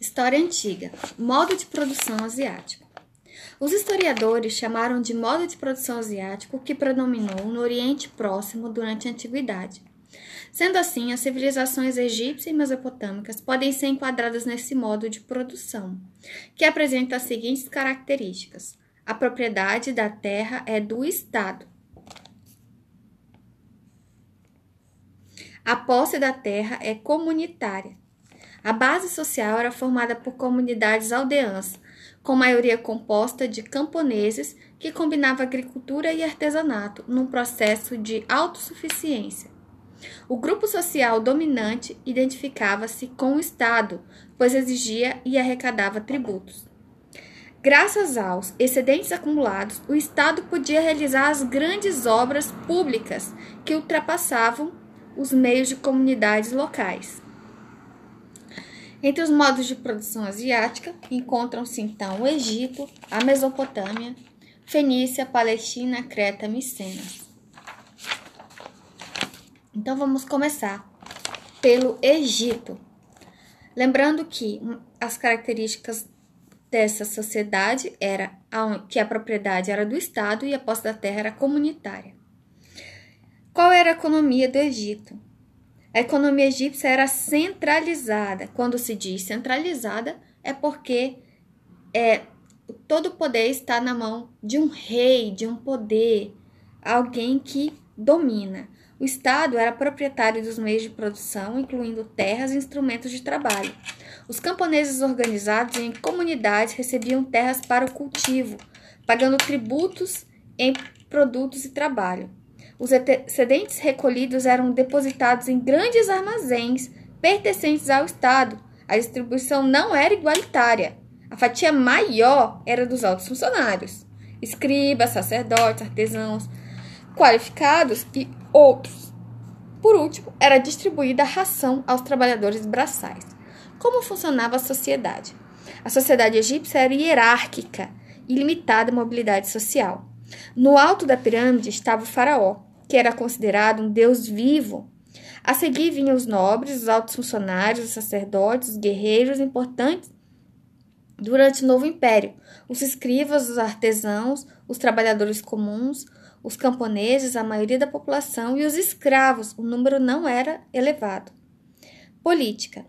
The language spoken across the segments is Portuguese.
História antiga. Modo de produção asiático. Os historiadores chamaram de modo de produção asiático o que predominou no Oriente Próximo durante a Antiguidade. Sendo assim, as civilizações egípcia e mesopotâmicas podem ser enquadradas nesse modo de produção, que apresenta as seguintes características: a propriedade da terra é do Estado. A posse da terra é comunitária. A base social era formada por comunidades aldeãs, com maioria composta de camponeses que combinava agricultura e artesanato num processo de autossuficiência. O grupo social dominante identificava-se com o Estado, pois exigia e arrecadava tributos. Graças aos excedentes acumulados, o Estado podia realizar as grandes obras públicas que ultrapassavam os meios de comunidades locais. Entre os modos de produção asiática encontram-se então o Egito, a Mesopotâmia, Fenícia, Palestina, Creta, Micenas. Então vamos começar pelo Egito. Lembrando que as características dessa sociedade era que a propriedade era do Estado e a posse da terra era comunitária. Qual era a economia do Egito? A economia egípcia era centralizada. Quando se diz centralizada, é porque é, todo o poder está na mão de um rei, de um poder, alguém que domina. O Estado era proprietário dos meios de produção, incluindo terras e instrumentos de trabalho. Os camponeses organizados em comunidades recebiam terras para o cultivo, pagando tributos em produtos e trabalho. Os excedentes recolhidos eram depositados em grandes armazéns pertencentes ao Estado. A distribuição não era igualitária. A fatia maior era dos altos funcionários, escribas, sacerdotes, artesãos qualificados e outros. Por último, era distribuída a ração aos trabalhadores braçais. Como funcionava a sociedade? A sociedade egípcia era hierárquica e limitada à mobilidade social. No alto da pirâmide estava o faraó, que era considerado um deus vivo. A seguir vinham os nobres, os altos funcionários, os sacerdotes, os guerreiros importantes durante o novo império, os escrivas, os artesãos, os trabalhadores comuns, os camponeses, a maioria da população e os escravos, o número não era elevado. Política.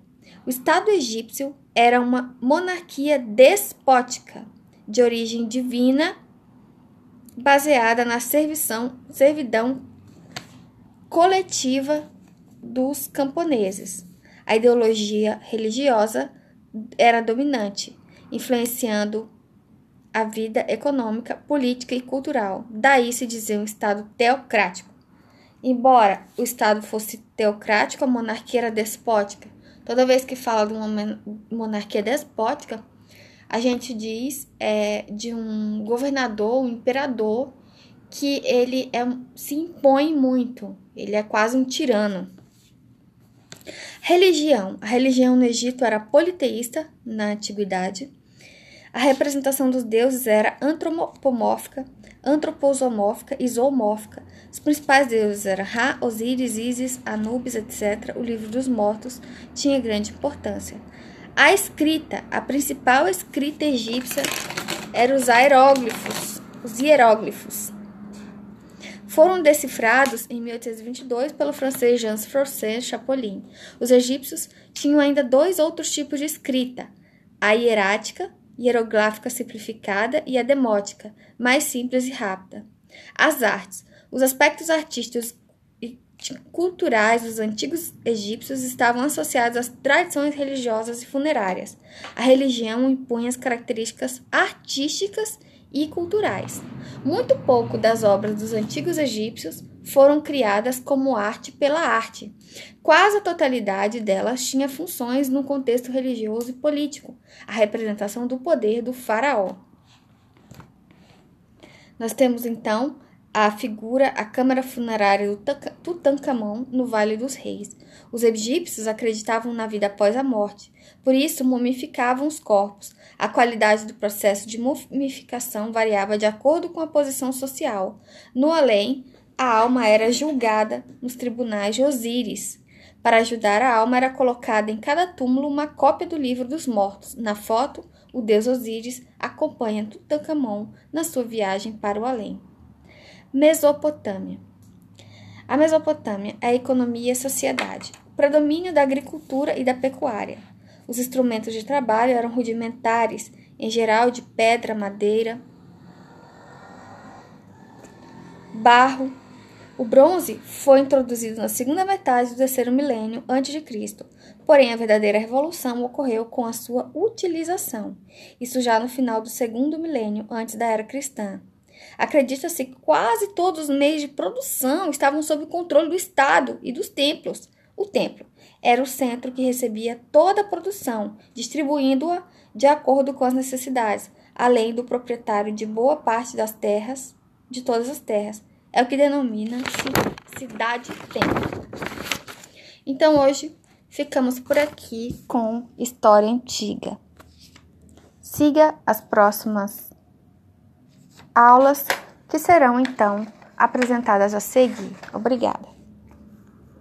O Estado egípcio era uma monarquia despótica, de origem divina baseada na servição, servidão coletiva dos camponeses. A ideologia religiosa era dominante, influenciando a vida econômica, política e cultural. Daí se dizia um Estado teocrático. Embora o Estado fosse teocrático, a monarquia era despótica. Toda vez que fala de uma monarquia despótica, a gente diz é, de um governador, um imperador, que ele é, se impõe muito, ele é quase um tirano. Religião. A religião no Egito era politeísta na antiguidade. A representação dos deuses era antropomórfica, antroposomórfica e zoomórfica. Os principais deuses eram Ra, Osíris, Ísis, Anubis, etc. O livro dos mortos tinha grande importância. A escrita, a principal escrita egípcia eram os hieróglifos, os hieróglifos. Foram decifrados em 1822 pelo francês Jean-François Chapolin. Os egípcios tinham ainda dois outros tipos de escrita: a hierática, hierográfica simplificada, e a demótica, mais simples e rápida. As artes. Os aspectos artísticos culturais dos antigos egípcios estavam associados às tradições religiosas e funerárias. A religião impunha as características artísticas e culturais. Muito pouco das obras dos antigos egípcios foram criadas como arte pela arte. Quase a totalidade delas tinha funções no contexto religioso e político, a representação do poder do faraó. Nós temos então a figura a câmara funerária do Tutankhamon no Vale dos Reis. Os egípcios acreditavam na vida após a morte, por isso mumificavam os corpos. A qualidade do processo de mumificação variava de acordo com a posição social. No além, a alma era julgada nos tribunais de Osíris. Para ajudar a alma, era colocada em cada túmulo uma cópia do livro dos mortos. Na foto, o deus Osíris acompanha Tutankhamon na sua viagem para o além. Mesopotâmia. A Mesopotâmia é a economia e a sociedade. O predomínio da agricultura e da pecuária. Os instrumentos de trabalho eram rudimentares, em geral de pedra, madeira, barro. O bronze foi introduzido na segunda metade do terceiro milênio antes de Cristo, porém a verdadeira revolução ocorreu com a sua utilização, isso já no final do segundo milênio antes da era cristã. Acredita-se que quase todos os meios de produção estavam sob o controle do Estado e dos templos. O templo era o centro que recebia toda a produção, distribuindo-a de acordo com as necessidades, além do proprietário de boa parte das terras, de todas as terras. É o que denomina cidade-templo. Então hoje ficamos por aqui com história antiga. Siga as próximas aulas que serão então apresentadas a seguir. Obrigada.